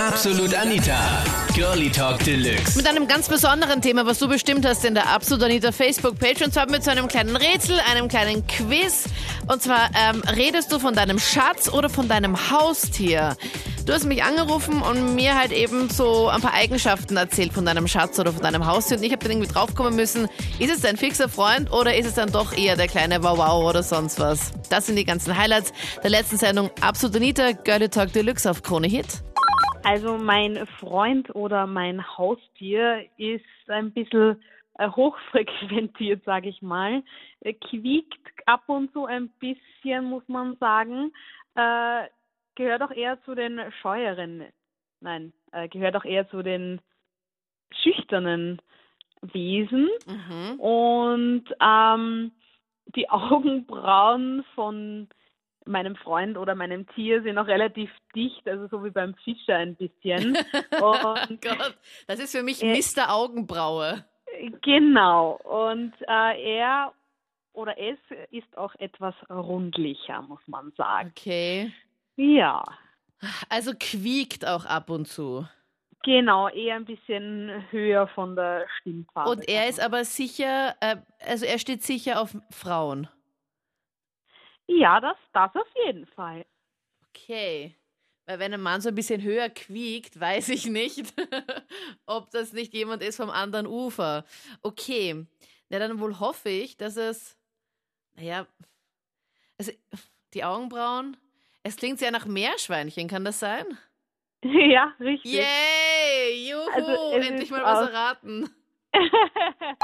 Absolut Anita, Girlie Talk Deluxe. Mit einem ganz besonderen Thema, was du bestimmt hast in der Absolut Anita Facebook-Page. Und zwar mit so einem kleinen Rätsel, einem kleinen Quiz. Und zwar ähm, redest du von deinem Schatz oder von deinem Haustier? Du hast mich angerufen und mir halt eben so ein paar Eigenschaften erzählt von deinem Schatz oder von deinem Haustier. Und ich habe dann irgendwie draufkommen müssen, ist es dein fixer Freund oder ist es dann doch eher der kleine Wow-Wow oder sonst was? Das sind die ganzen Highlights der letzten Sendung Absolut Anita, Girlie Talk Deluxe auf Krone Hit. Also mein Freund oder mein Haustier ist ein bisschen äh, hochfrequentiert, sage ich mal. Quiekt ab und zu ein bisschen, muss man sagen. Äh, gehört auch eher zu den scheueren, nein, äh, gehört auch eher zu den schüchternen Wesen. Mhm. Und ähm, die Augenbrauen von meinem Freund oder meinem Tier sind auch relativ dicht, also so wie beim Fischer ein bisschen. Und Gott, das ist für mich Äh, Mr. Augenbraue. genau. Und äh, er oder es ist auch etwas rundlicher, muss man sagen. Okay. Ja, Also quiekt auch ab und zu. genau, eher ein bisschen höher von der Stimmfarbe. Und er ist aber sicher, äh, also er steht sicher auf Frauen. Ja, das, das auf jeden Fall. Okay. Weil wenn ein Mann so ein bisschen höher quiekt, weiß ich nicht, ob das nicht jemand ist vom anderen Ufer. Okay. Na, dann wohl hoffe ich, dass es, naja, also die Augenbrauen, es klingt sehr nach Meerschweinchen, kann das sein? ja, richtig. Yay! Juhu! Also, endlich mal was erraten.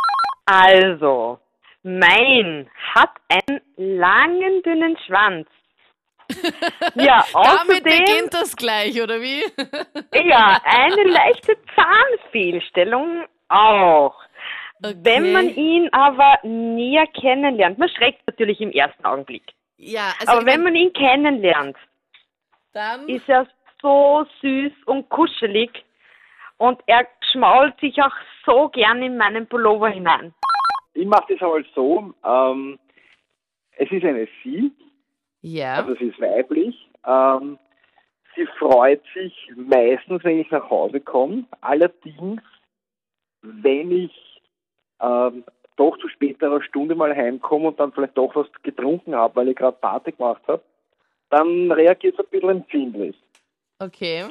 Also, mein hat einen langen, dünnen Schwanz. Ja, Damit außerdem, beginnt das gleich, oder wie? ja, eine leichte Zahnfehlstellung auch. Wenn man Okay. ihn aber näher kennenlernt, man schreckt natürlich im ersten Augenblick, Ja, also aber wenn man ihn kennenlernt, dann ist er so süß und kuschelig und er schmault sich auch so gern in meinen Pullover hinein. Ich mache das einmal so, ähm, es ist eine Sie, ja. also sie ist weiblich. Ähm, sie freut sich meistens, wenn ich nach Hause komme. Allerdings, wenn ich ähm, doch zu späterer Stunde mal heimkomme und dann vielleicht doch was getrunken habe, weil ich gerade Party gemacht habe, dann reagiert sie ein bisschen empfindlich. Okay.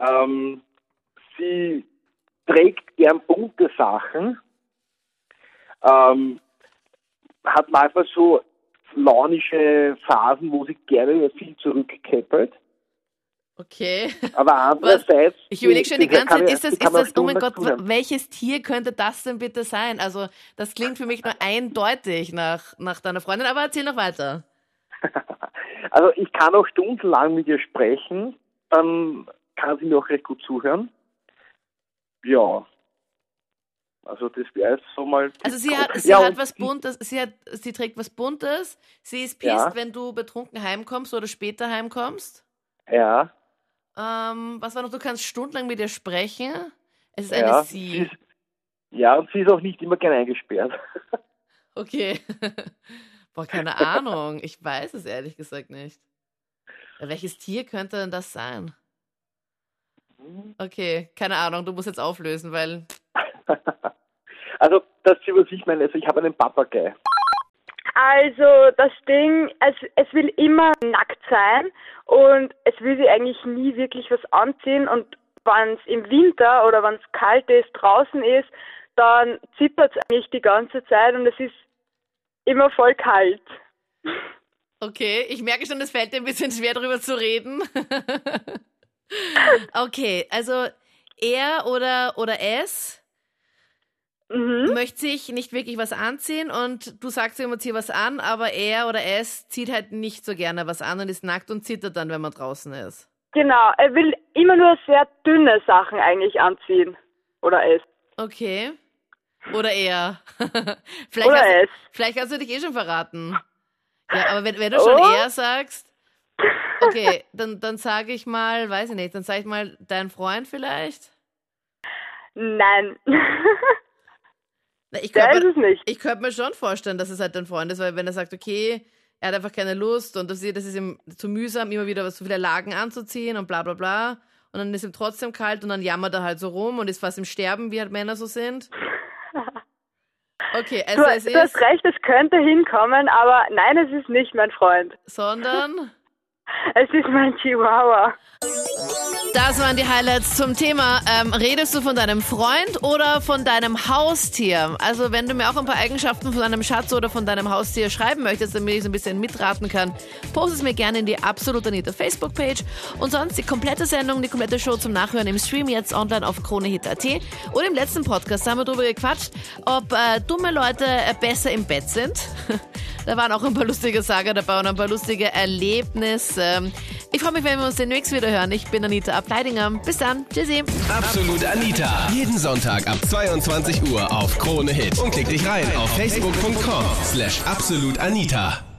Ähm, sie trägt gern bunte Sachen, ähm, hat manchmal so launische Phasen, wo sie gerne viel zurückkeppelt. Okay. Aber andererseits... Ich überlege schon die ganze Zeit, ist das, ist das, oh mein Gott, zuhören. welches Tier könnte das denn bitte sein? Also, das klingt für mich nur eindeutig nach, nach deiner Freundin, aber erzähl noch weiter. Also ich kann auch stundenlang mit ihr sprechen, dann kann sie mir auch recht gut zuhören. Ja. Also das wäre jetzt so mal... Also, sie hat, sie ja, hat was sie- Buntes, sie hat, sie trägt was Buntes, sie ist pisst, Ja. wenn du betrunken heimkommst oder später heimkommst. Ja, Ähm, was war noch, du kannst stundenlang mit ihr sprechen. Es ist eine ja. Sie. ist, ja, und sie ist auch nicht immer gern eingesperrt. Okay. Boah, keine Ahnung. Ich weiß es ehrlich gesagt nicht. Ja, Welches Tier könnte denn das sein? Okay, keine Ahnung, du musst jetzt auflösen, weil. Also, dass Sie was ich meine, also ich habe einen Papagei. Also das Ding, es, es will immer nackt sein und es will sich eigentlich nie wirklich was anziehen und wenn es im Winter oder wenn es kalt ist, draußen ist, dann zippert es eigentlich die ganze Zeit und es ist immer voll kalt. Okay, ich merke schon, es fällt dir ein bisschen schwer drüber zu reden. okay, also er oder, oder es Mhm. möchte sich nicht wirklich was anziehen und du sagst ihm, zieh was an, aber er oder es zieht halt nicht so gerne was an und ist nackt und zittert dann, wenn man draußen ist. Genau, er will immer nur sehr dünne Sachen eigentlich anziehen. Oder es. Okay. Oder er. vielleicht, Oder hast, es. vielleicht hast du dich eh schon verraten. Ja, aber wenn, wenn du Oh. schon er sagst, okay, dann, dann sage ich mal, weiß ich nicht, dann sage ich mal, dein Freund vielleicht? Nein. Ich ist könnte es nicht. ich könnte mir schon vorstellen, dass es halt dein Freund ist, weil wenn er sagt, okay, er hat einfach keine Lust und das, das ist ihm zu mühsam, immer wieder was zu viele Lagen anzuziehen und bla bla bla. und dann ist ihm trotzdem kalt und dann jammert er halt so rum und ist fast im Sterben, wie halt Männer so sind. Okay, also Du, es du hast ist, recht, es könnte hinkommen, aber nein, es ist nicht mein Freund. sondern Es ist mein Chihuahua. das waren die Highlights zum Thema. Ähm, redest du von deinem Freund oder von deinem Haustier? Also wenn du mir auch ein paar Eigenschaften von deinem Schatz oder von deinem Haustier schreiben möchtest, damit ich so ein bisschen mitraten kann, post es mir gerne in die Absolut Anita Facebook-Page. Und sonst die komplette Sendung, die komplette Show zum Nachhören im Stream jetzt online auf KroneHit.at. Und im letzten Podcast haben wir darüber gequatscht, ob äh, dumme Leute äh, besser im Bett sind. da waren auch ein paar lustige Sager dabei und ein paar lustige Erlebnisse. Ich freue mich, wenn wir uns demnächst wieder hören. Ich bin Anita Ableidinger. Bis dann. Tschüssi. Absolut Anita. Jeden Sonntag ab 22 Uhr auf Krone Hit. Und klick dich rein auf facebook.com slash absolutanita.